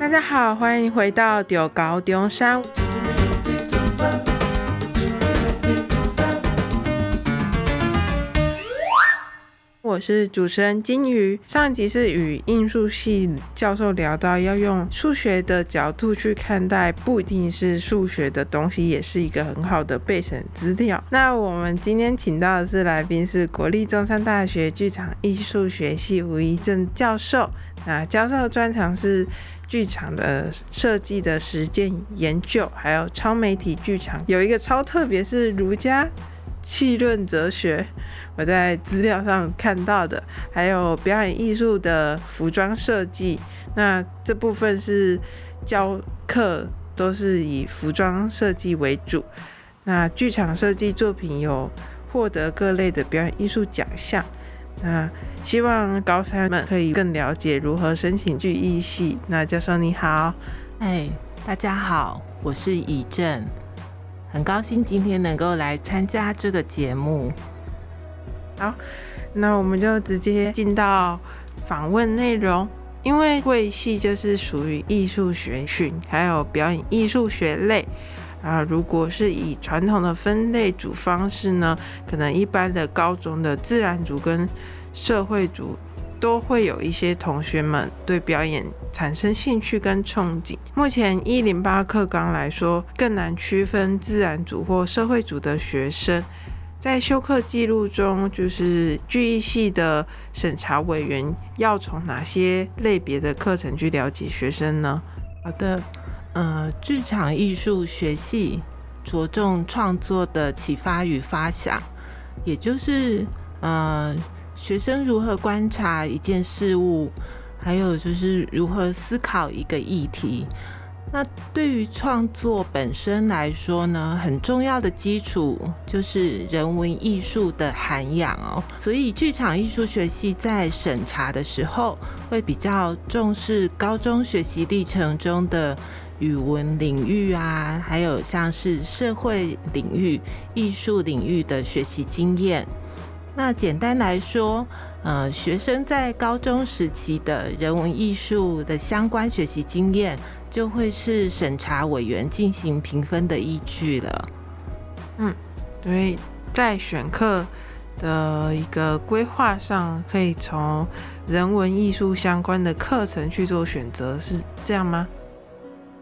大家好，欢迎回到中猴中山。我是主持人金鱼。上一集是与应数系教授聊到，要用数学的角度去看待，不一定是数学的东西，也是一个很好的备审资料。那我们今天请到的是来宾，是国立中山大学剧场艺术学系吴怡正教授。那教授专长是剧场的设计的实践研究，还有超媒体剧场，有一个超特别，是儒家气论哲学。我在资料上看到的，还有表演艺术的服装设计，那这部分是教课都是以服装设计为主。那剧场设计作品有获得各类的表演艺术奖项。那希望高三们可以更了解如何申请去艺系。那教授你好，哎，大家好，我是怡正，很高兴今天能够来参加这个节目。好，那我们就直接进到访问内容。因为贵系就是属于艺术学群，还有表演艺术学类啊。如果是以传统的分类组方式呢，可能一般的高中的自然组跟社会组都会有一些同学们对表演产生兴趣跟憧憬。目前一零八课纲来说，更难区分自然组或社会组的学生。在修课记录中，就是剧艺系的审查委员要从哪些类别的课程去了解学生呢？好的，呃，剧场艺术学系着重创作的启发与发想，也就是呃，学生如何观察一件事物，还有就是如何思考一个议题。那对于创作本身来说呢，很重要的基础就是人文艺术的涵养哦。所以剧场艺术学系在审查的时候，会比较重视高中学习历程中的语文领域啊，还有像是社会领域、艺术领域的学习经验。那简单来说，呃，学生在高中时期的人文艺术的相关学习经验。就会是审查委员进行评分的依据了。嗯，所以在选课的一个规划上，可以从人文艺术相关的课程去做选择，是这样吗？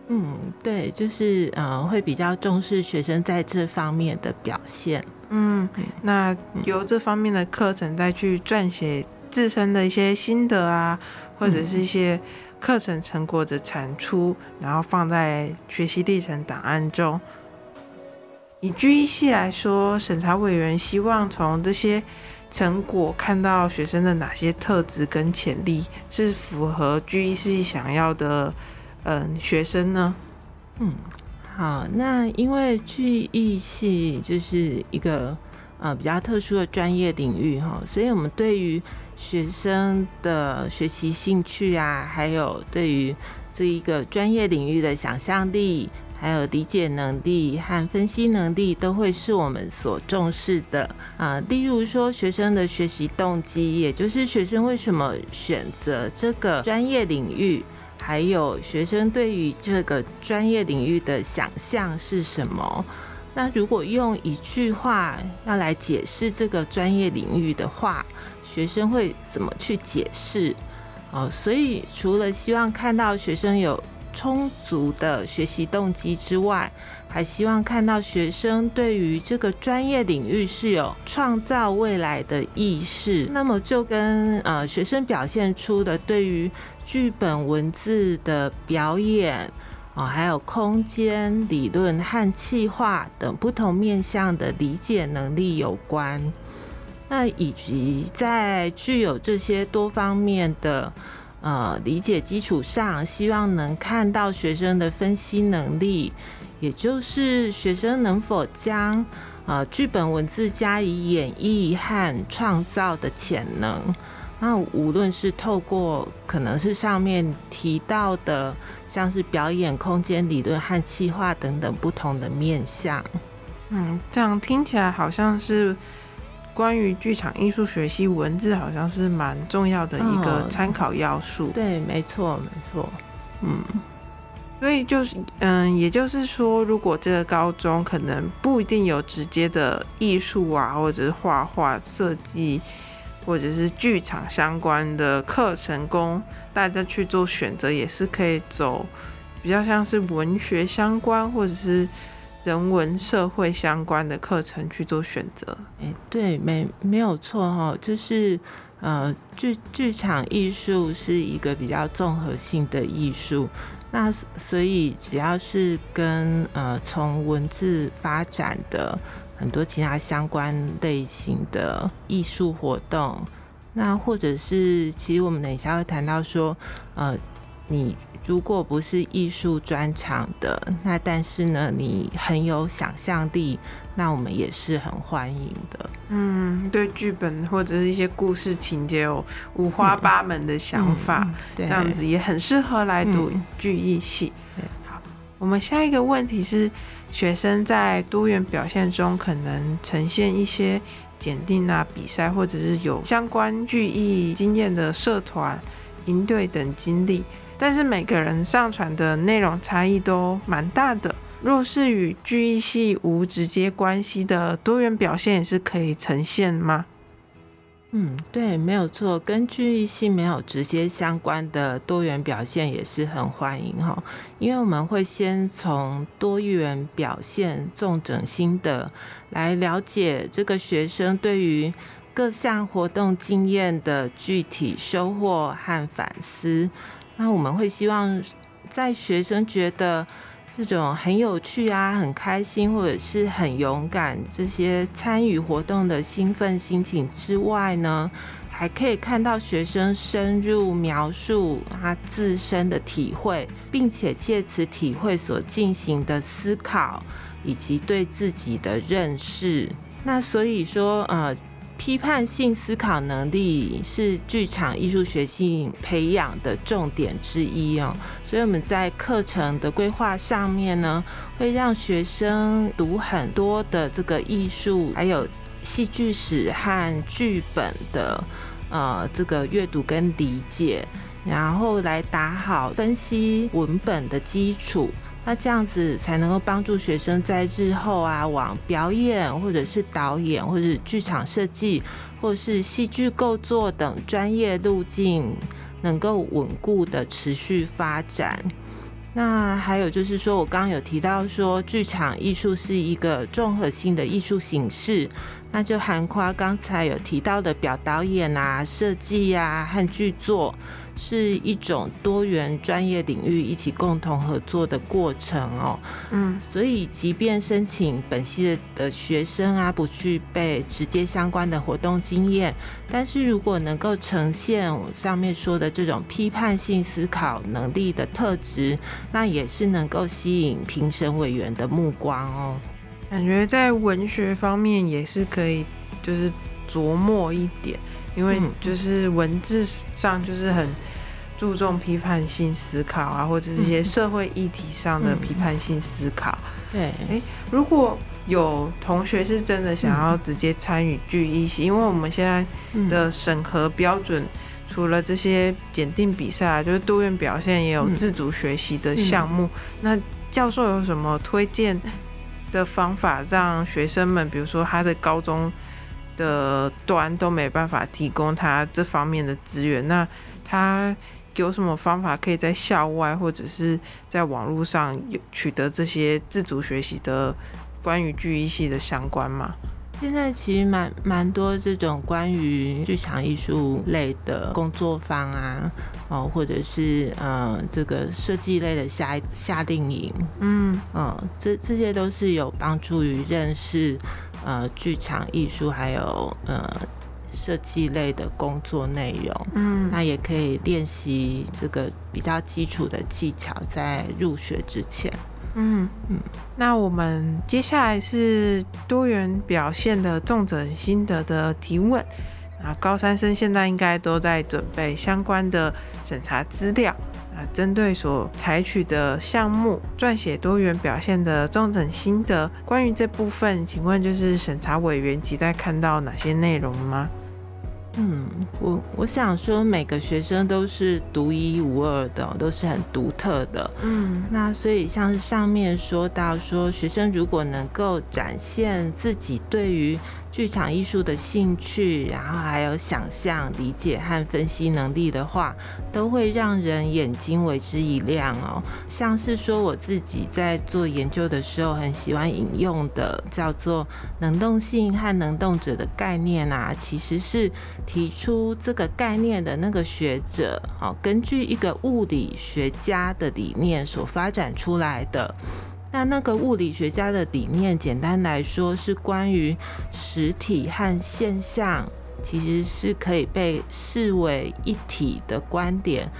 嗯，对，就是呃，会比较重视学生在这方面的表现。嗯，那由这方面的课程再去撰写自身的一些心得啊，或者是一些。课程成果的产出，然后放在学习历程档案中。以 GEC 来说，审查委员希望从这些成果看到学生的哪些特质跟潜力是符合 GEC 想要的，嗯，学生呢？嗯，好，那因为剧艺系就是一个呃比较特殊的专业领域哈，所以我们对于学生的学习兴趣啊，还有对于这一个专业领域的想象力，还有理解能力和分析能力，都会是我们所重视的啊、例如说，学生的学习动机，也就是学生为什么选择这个专业领域，还有学生对于这个专业领域的想象是什么。那如果用一句话要来解释这个专业领域的话，学生会怎么去解释？哦，所以除了希望看到学生有充足的学习动机之外，还希望看到学生对于这个专业领域是有创造未来的意识。那么就跟呃学生表现出的对于剧本文字的表演。哦，还有空间理论和气化等不同面向的理解能力有关。那以及在具有这些多方面的呃理解基础上，希望能看到学生的分析能力，也就是学生能否将呃剧本文字加以演绎和创造的潜能。那无论是透过可能是上面提到的，像是表演空间理论和气化等等不同的面向，嗯，这样听起来好像是关于剧场艺术学习文字，好像是蛮重要的一个参考要素。嗯。对，没错，没错。嗯，所以就是嗯，也就是说，如果这个高中可能不一定有直接的艺术啊，或者是画画、设计，或者是剧场相关的课程，供大家去做选择，也是可以走比较像是文学相关，或者是。人文社会相关的课程去做选择，哎，对，没没有错哈，就是呃，剧剧场艺术是一个比较综合性的艺术，那所以只要是跟呃从文字发展的很多其他相关类型的艺术活动，那或者是其实我们等一下会谈到说，呃，你。如果不是艺术专长的，那但是呢，你很有想象力，那我们也是很欢迎的。嗯，对剧本或者是一些故事情节有五花八门的想法，嗯嗯、对，这样子也很适合来读剧艺系。嗯、好，我们下一个问题是，学生在多元表现中可能呈现一些检定啊、比赛，或者是有相关剧艺经验的社团、营队等经历。但是每个人上传的内容差异都蛮大的。若是与剧艺系无直接关系的多元表现，也是可以呈现吗？嗯，对，没有错，跟剧艺系没有直接相关的多元表现也是很欢迎哈。因为我们会先从多元表现重整心得来了解这个学生对于各项活动经验的具体收获和反思。那我们会希望，在学生觉得这种很有趣啊、很开心或者是很勇敢这些参与活动的兴奋心情之外呢，还可以看到学生深入描述他自身的体会，并且借此体会所进行的思考以及对自己的认识。那所以说，呃。批判性思考能力是剧场艺术学系培养的重点之一哦，所以我们在课程的规划上面呢，会让学生读很多的这个艺术，还有戏剧史和剧本的呃这个阅读跟理解，然后来打好分析文本的基础。那这样子才能够帮助学生在日后啊，往表演或者是导演，或者剧场设计，或者是戏剧构作等专业路径，能够稳固的持续发展。那还有就是说，我刚刚有提到说，剧场艺术是一个综合性的艺术形式，那就涵括刚才有提到的表导演啊、设计啊和剧作，是一种多元专业领域一起共同合作的过程哦。嗯，所以即便申请本系的学生啊，不具备直接相关的活动经验，但是如果能够呈现我上面说的这种批判性思考能力的特质，那也是能够吸引评审委员的目光哦。感觉在文学方面也是可以，就是琢磨一点。因为就是文字上就是很注重批判性思考啊，或者是一些社会议题上的批判性思考。对，诶，如果有同学是真的想要直接参与聚艺系，因为我们现在的审核标准，除了这些检定比赛，啊就是多元表现，也有自主学习的项目。那教授有什么推荐的方法，让学生们，比如说他的高中的端都没办法提供他这方面的资源，那他有什么方法可以在校外或者是在网络上有取得这些自主学习的关于剧艺系的相关吗？现在其实蛮蛮多这种关于剧场艺术类的工作坊啊，哦，或者是呃这个设计类的夏夏令营，嗯嗯，这这些都是有帮助于认识。呃，剧场艺术还有呃设计类的工作内容，嗯，那也可以练习这个比较基础的技巧，在入学之前，嗯。嗯。那我们接下来是多元表现的重者心得的提问，啊，高三生现在应该都在准备相关的审查资料。啊针对所采取的项目撰写多元表现的重整心得，关于这部分，请问就是审查委员期待看到哪些内容吗？嗯，我我想说，每个学生都是独一无二的，都是很独特的。嗯，那所以像是上面说到说，学生如果能够展现自己对于剧场艺术的兴趣，然后还有想象、理解和分析能力的话，都会让人眼睛为之一亮哦。像是说我自己在做研究的时候，很喜欢引用的叫做能动性和能动者的概念啊，其实是提出这个概念的那个学者哦，根据一个物理学家的理念所发展出来的。那那个物理学家的理念，简单来说是关于实体和现象其实是可以被视为一体的观点，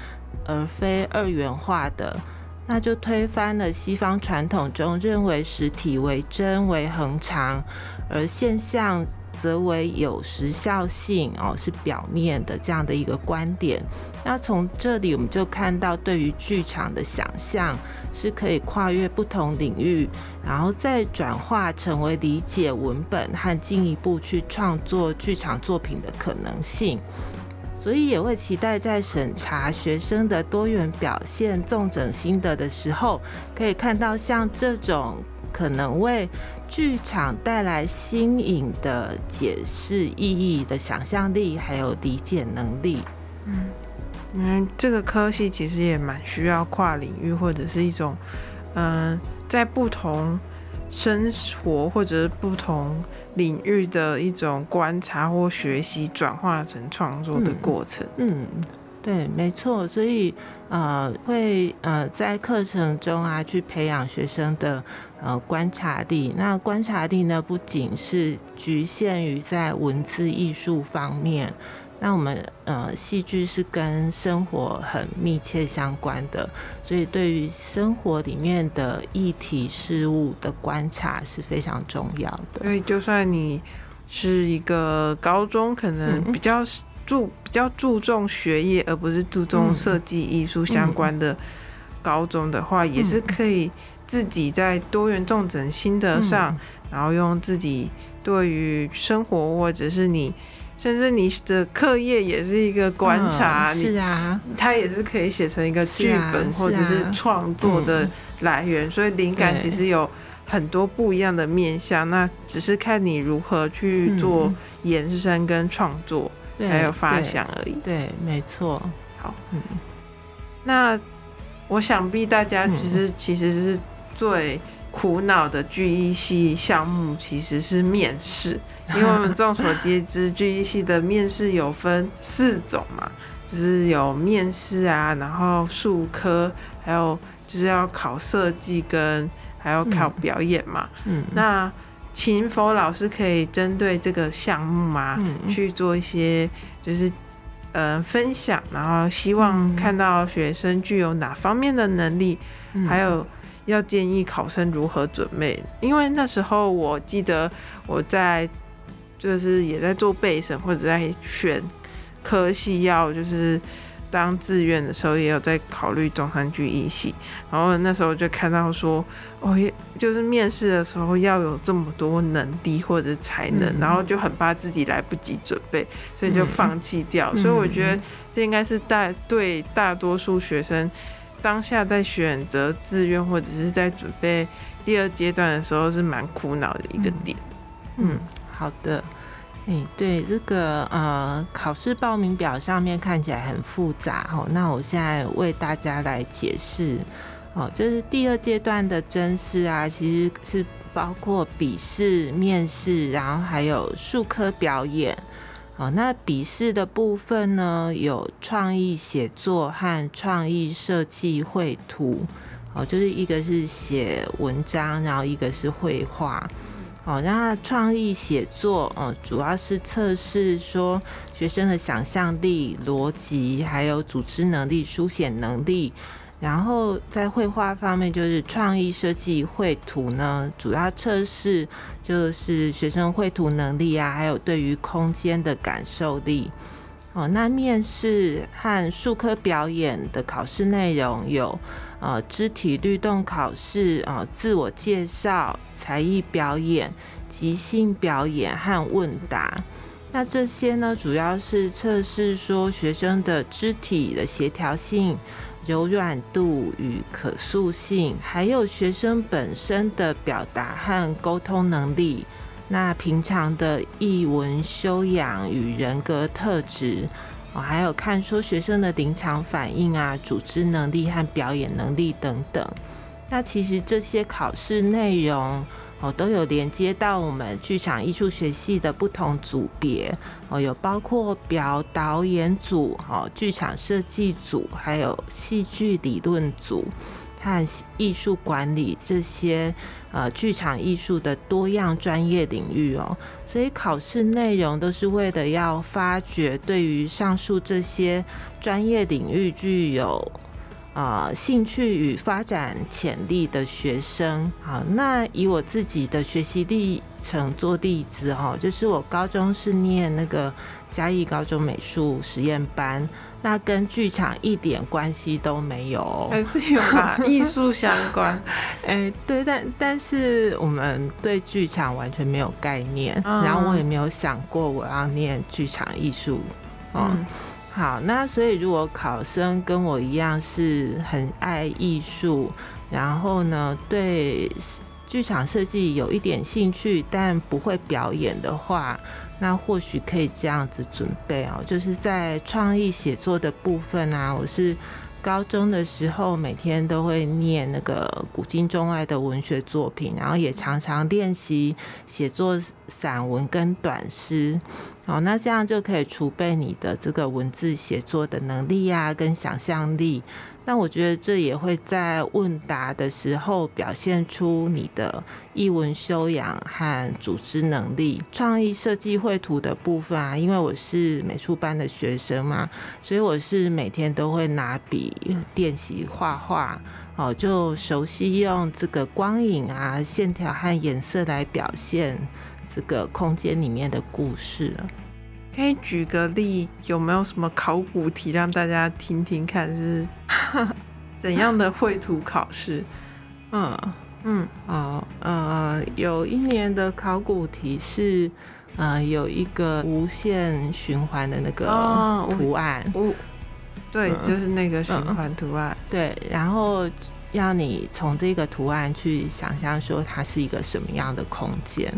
而非二元化的。那就推翻了西方传统中认为实体为真为恒常，而现象则为有时效性哦，是表面的这样的一个观点。那从这里我们就看到，对于剧场的想象是可以跨越不同领域，然后再转化成为理解文本和进一步去创作剧场作品的可能性。所以也会期待在审查学生的多元表现、重整心得的时候，可以看到像这种可能为剧场带来新颖的解释意义的想象力，还有理解能力。嗯，因为这个科系其实也蛮需要跨领域或者是一种，嗯、呃，在不同。生活或者是不同领域的一种观察或学习，转化成创作的过程。嗯，嗯，对，没错。所以呃，会呃在课程中啊，去培养学生的呃观察力。那观察力呢，不仅是局限于在文字艺术方面。那我们呃，戏剧是跟生活很密切相关的，所以对于生活里面的议题事物的观察是非常重要的。所以，就算你是一个高中，可能比较注比较注重学业，而不是注重设计艺术相关的高中的话，也是可以自己在多元重整心得上，然后用自己对于生活或者是你。甚至你的课业也是一个观察，是啊，它也是可以写成一个剧本或者是创作的来源，所以灵感其实有很多不一样的面向，那只是看你如何去做延伸跟创作，还有发想而已。对，没错。好，嗯，那我想必大家其实其实是最苦恼的 GE 系项目其实是面试。因为我们众所皆知，，GE 系的面试有分四种嘛，就是有面试啊，然后术科，还有就是要考设计跟还要考表演嘛。嗯，那请佛老师可以针对这个项目嘛，去做一些就是呃分享，然后希望看到学生具有哪方面的能力，还有要建议考生如何准备。因为那时候我记得我在。就是也在做备审或者在选科系，要就是当志愿的时候，也有在考虑中山剧艺系。然后那时候就看到说，哦，就是面试的时候要有这么多能力或者才能，然后就很怕自己来不及准备，所以就放弃掉。所以我觉得这应该是大对大多数学生当下在选择志愿或者是在准备第二阶段的时候是蛮苦恼的一个点。嗯。好的，哎、欸，对这个呃考试报名表上面看起来很复杂哦，那我现在为大家来解释哦，就是第二阶段的甄试啊，其实是包括笔试、面试，然后还有术科表演。哦，那笔试的部分呢，有创意写作和创意设计绘图，哦，就是一个是写文章，然后一个是绘画。哦，那创意写作，哦，主要是测试说学生的想象力、逻辑，还有组织能力、书写能力。然后在绘画方面，就是创意设计绘图呢，主要测试就是学生绘图能力啊，还有对于空间的感受力。哦，那面试和术科表演的考试内容有，呃，肢体律动考试，呃，自我介绍、才艺表演、即兴表演和问答。那这些呢，主要是测试说学生的肢体的协调性、柔软度与可塑性，还有学生本身的表达和沟通能力。那平常的艺文修养与人格特质，哦，还有看说学生的临场反应啊、组织能力和表演能力等等。那其实这些考试内容哦，都有连接到我们剧场艺术学系的不同组别哦，有包括表导演组、哦剧场设计组，还有戏剧理论组。和艺术管理这些呃剧场艺术的多样专业领域哦，所以考试内容都是为了要发掘对于上述这些专业领域具有呃兴趣与发展潜力的学生。好，那以我自己的学习历程做例子哈，就是我高中是念那个嘉义高中美术实验班。那跟剧场一点关系都没有，还是有啊，艺术相关。哎、欸，对，但但是我们对剧场完全没有概念，嗯、然后我也没有想过我要念剧场艺术。嗯，嗯，好，那所以如果考生跟我一样是很爱艺术，然后呢，对剧场设计有一点兴趣，但不会表演的话。那或许可以这样子准备哦，就是在创意写作的部分啊，我是高中的时候每天都会念那个古今中外的文学作品，然后也常常练习写作散文跟短诗。哦，那这样就可以储备你的这个文字写作的能力啊，跟想象力。那我觉得这也会在问答的时候表现出你的艺文修养和组织能力。创意设计绘图的部分啊，因为我是美术班的学生嘛，所以我是每天都会拿笔练习画画。哦，就熟悉用这个光影啊、线条和颜色来表现。这个空间里面的故事，可以举个例，有没有什么考古题让大家听听看是 怎样的绘图考试？嗯嗯哦呃，有一年的考古题是呃有一个无限循环的那个图案，哦、对，嗯、就是那个循环图案、嗯，对，然后要你从这个图案去想象说它是一个什么样的空间。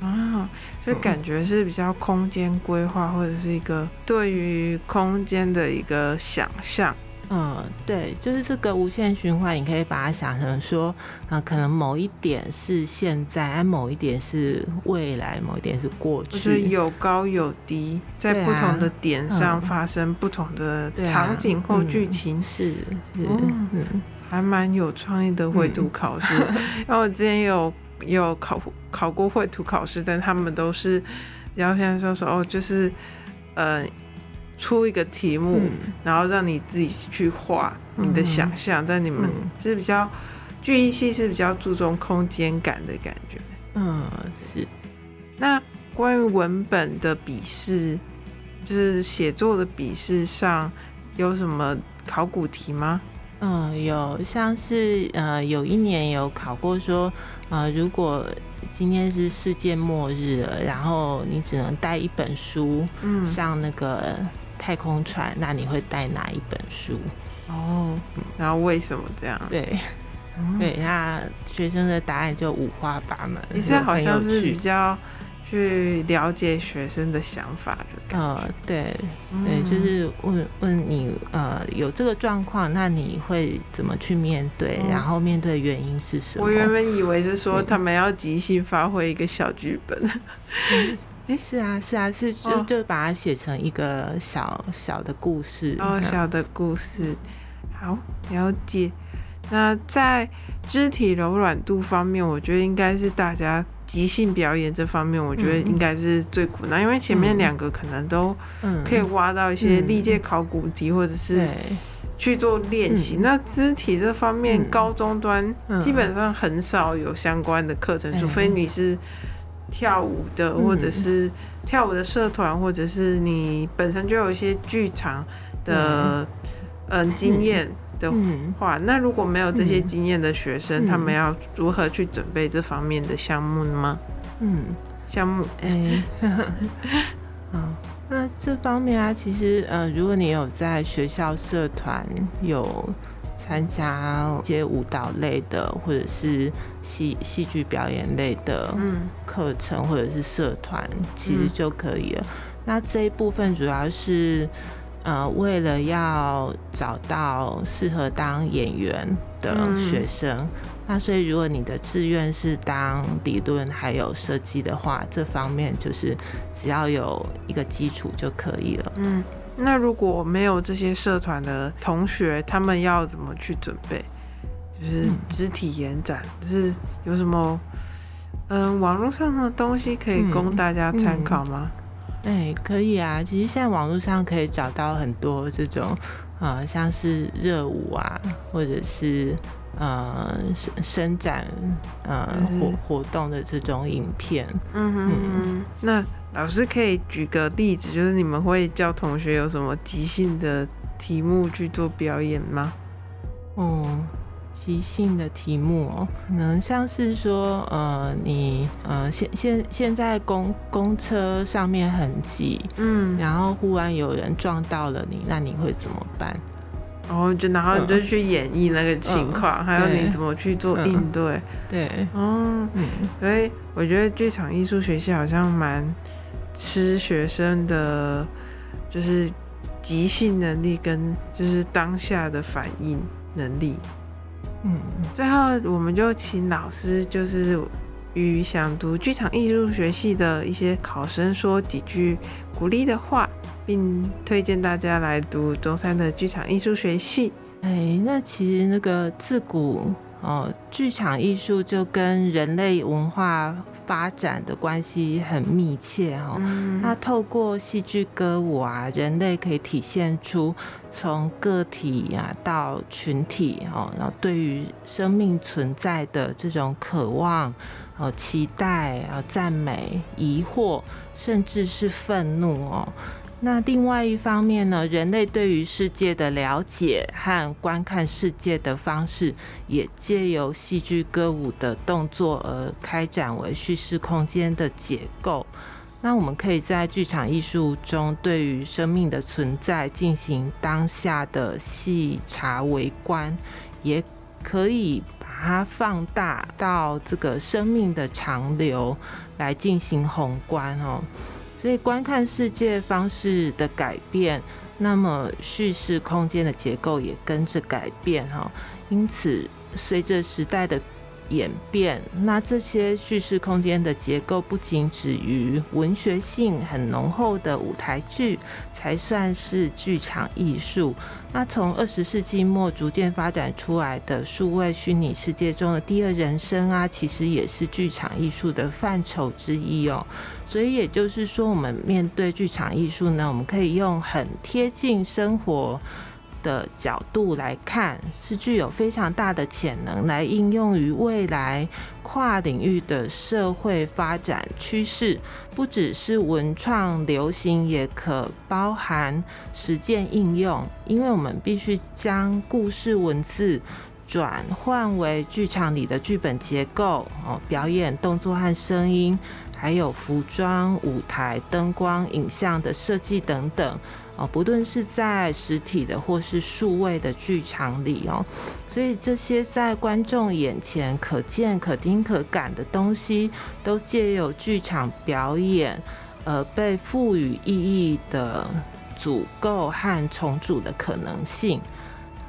啊，就感觉是比较空间规划，或者是一个对于空间的一个想象。嗯，对，就是这个无限循环，你可以把它想成说，啊、呃，可能某一点是现在，某一点是未来，某一点是过去。就是有高有低，在不同的点上发生不同的场景或剧情。是是，嗯，还蛮有创意的绘图考试。然后我之前有。有考考过绘图考试，但他们都是然后现在说说哦，就是呃出一个题目，嗯、然后让你自己去画你的想象。嗯、但你们是比较剧艺系是比较注重空间感的感觉。嗯，是。那关于文本的笔试，就是写作的笔试上有什么考古题吗？嗯，有像是呃，有一年有考过说，呃，如果今天是世界末日了，然后你只能带一本书，嗯，上那个太空船，那你会带哪一本书？哦，然后为什么这样？对，嗯、对，那学生的答案就五花八门，你是好像是比较。去了解学生的想法，就呃，对，对，就是问问你，呃，有这个状况，那你会怎么去面对？然后面对的原因是什么？我原本以为是说他们要即兴发挥一个小剧本。哎，是啊，是啊，是就就把它写成一个小小的故事。哦，小的故事，好，了解。那在肢体柔软度方面，我觉得应该是大家。即兴表演这方面，我觉得应该是最苦难，嗯、因为前面两个可能都可以挖到一些历届考古题，或者是去做练习。嗯、那肢体这方面，嗯、高中端基本上很少有相关的课程，嗯、除非你是跳舞的，嗯、或者是跳舞的社团，或者是你本身就有一些剧场的嗯、呃、经验。的话，那如果没有这些经验的学生，嗯、他们要如何去准备这方面的项目呢？嗯，项目，哎、欸，嗯，那这方面啊，其实呃，如果你有在学校社团有参加一些舞蹈类的，或者是戏戏剧表演类的课程，或者是社团，其实就可以了。那这一部分主要是。呃，为了要找到适合当演员的学生，嗯、那所以如果你的志愿是当理论还有设计的话，这方面就是只要有一个基础就可以了。嗯，那如果没有这些社团的同学，他们要怎么去准备？就是肢体延展，嗯、就是有什么嗯网络上的东西可以供大家参考吗？嗯嗯哎、欸，可以啊！其实现在网络上可以找到很多这种，呃，像是热舞啊，或者是呃伸伸展呃活活动的这种影片。嗯哼，嗯，那老师可以举个例子，就是你们会教同学有什么即兴的题目去做表演吗？哦。即兴的题目哦，可能像是说，呃，你呃，现现现在公公车上面很挤，嗯，然后忽然有人撞到了你，那你会怎么办？然后就然后你就去演绎那个情况，嗯、还有你怎么去做应对？嗯、对，哦，嗯，所以我觉得剧场艺术学习好像蛮吃学生的，就是即兴能力跟就是当下的反应能力。嗯，最后我们就请老师，就是与想读剧场艺术学系的一些考生说几句鼓励的话，并推荐大家来读中山的剧场艺术学系。哎，那其实那个自古哦，剧场艺术就跟人类文化发展的关系很密切哈，那透过戏剧歌舞啊，人类可以体现出从个体啊到群体哦，然后对于生命存在的这种渴望、哦期待、啊赞美、疑惑，甚至是愤怒哦。那另外一方面呢，人类对于世界的了解和观看世界的方式，也借由戏剧歌舞的动作而开展为叙事空间的结构。那我们可以在剧场艺术中，对于生命的存在进行当下的细察微观，也可以把它放大到这个生命的长流来进行宏观哦。所以观看世界方式的改变，那么叙事空间的结构也跟着改变哈。因此，随着时代的演变，那这些叙事空间的结构不仅止于文学性很浓厚的舞台剧才算是剧场艺术。那从二十世纪末逐渐发展出来的数位虚拟世界中的第二人生啊，其实也是剧场艺术的范畴之一哦。所以也就是说，我们面对剧场艺术呢，我们可以用很贴近生活的角度来看，是具有非常大的潜能来应用于未来跨领域的社会发展趋势，不只是文创流行，也可包含实践应用。因为我们必须将故事文字转换为剧场里的剧本结构哦，表演动作和声音，还有服装、舞台、灯光、影像的设计等等。哦，不论是在实体的或是数位的剧场里哦，所以这些在观众眼前可见、可听、可感的东西，都借由剧场表演而被赋予意义的组构和重组的可能性。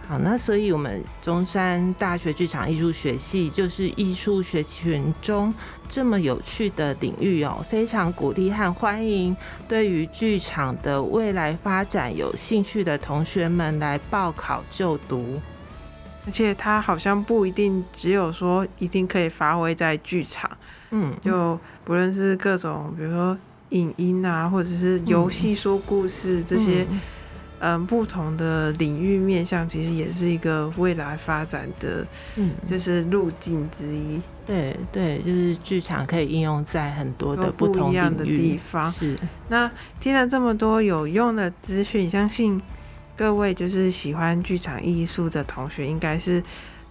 好，那所以我们中山大学剧场艺术学系就是艺术学群中这么有趣的领域哦，非常鼓励和欢迎对于剧场的未来发展有兴趣的同学们来报考就读。而且它好像不一定只有说一定可以发挥在剧场，嗯，就不论是各种比如说影音啊，或者是游戏说故事这些。嗯嗯嗯，不同的领域面向其实也是一个未来发展的，嗯，就是路径之一。对对，就是剧场可以应用在很多的不同不一样的地方。是。那听了这么多有用的资讯，相信各位就是喜欢剧场艺术的同学，应该是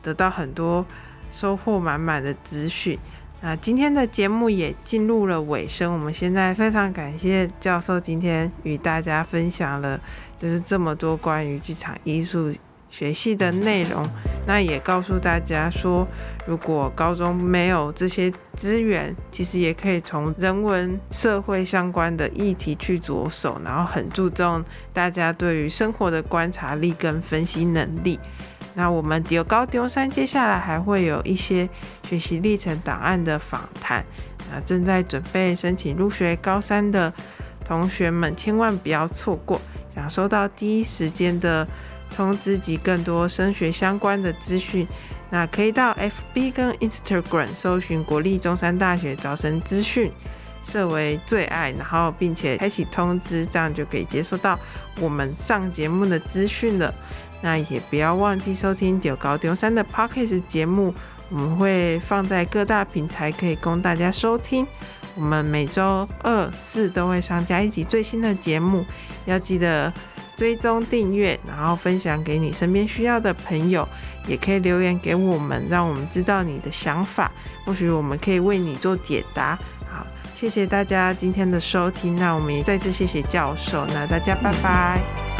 得到很多收获满满的资讯。那今天的节目也进入了尾声，我们现在非常感谢教授今天与大家分享了，就是这么多关于剧场艺术学系的内容。那也告诉大家说，如果高中没有这些资源，其实也可以从人文社会相关的议题去着手，然后很注重大家对于生活的观察力跟分析能力。那我们中猴中山接下来还会有一些学习历程档案的访谈，那正在准备申请入学高三的同学们千万不要错过，想收到第一时间的通知及更多升学相关的资讯，那可以到 FB 跟 Instagram 搜寻国立中山大学招生资讯，设为最爱，然后并且开启通知，这样就可以接收到我们上节目的资讯了。那也不要忘记收听九高中山的 Podcast 节目，我们会放在各大平台，可以供大家收听。我们每周二、四都会上架一集最新的节目，要记得追踪订阅，然后分享给你身边需要的朋友，也可以留言给我们，让我们知道你的想法，或许我们可以为你做解答。好，谢谢大家今天的收听，那我们也再次谢谢教授，那大家拜拜。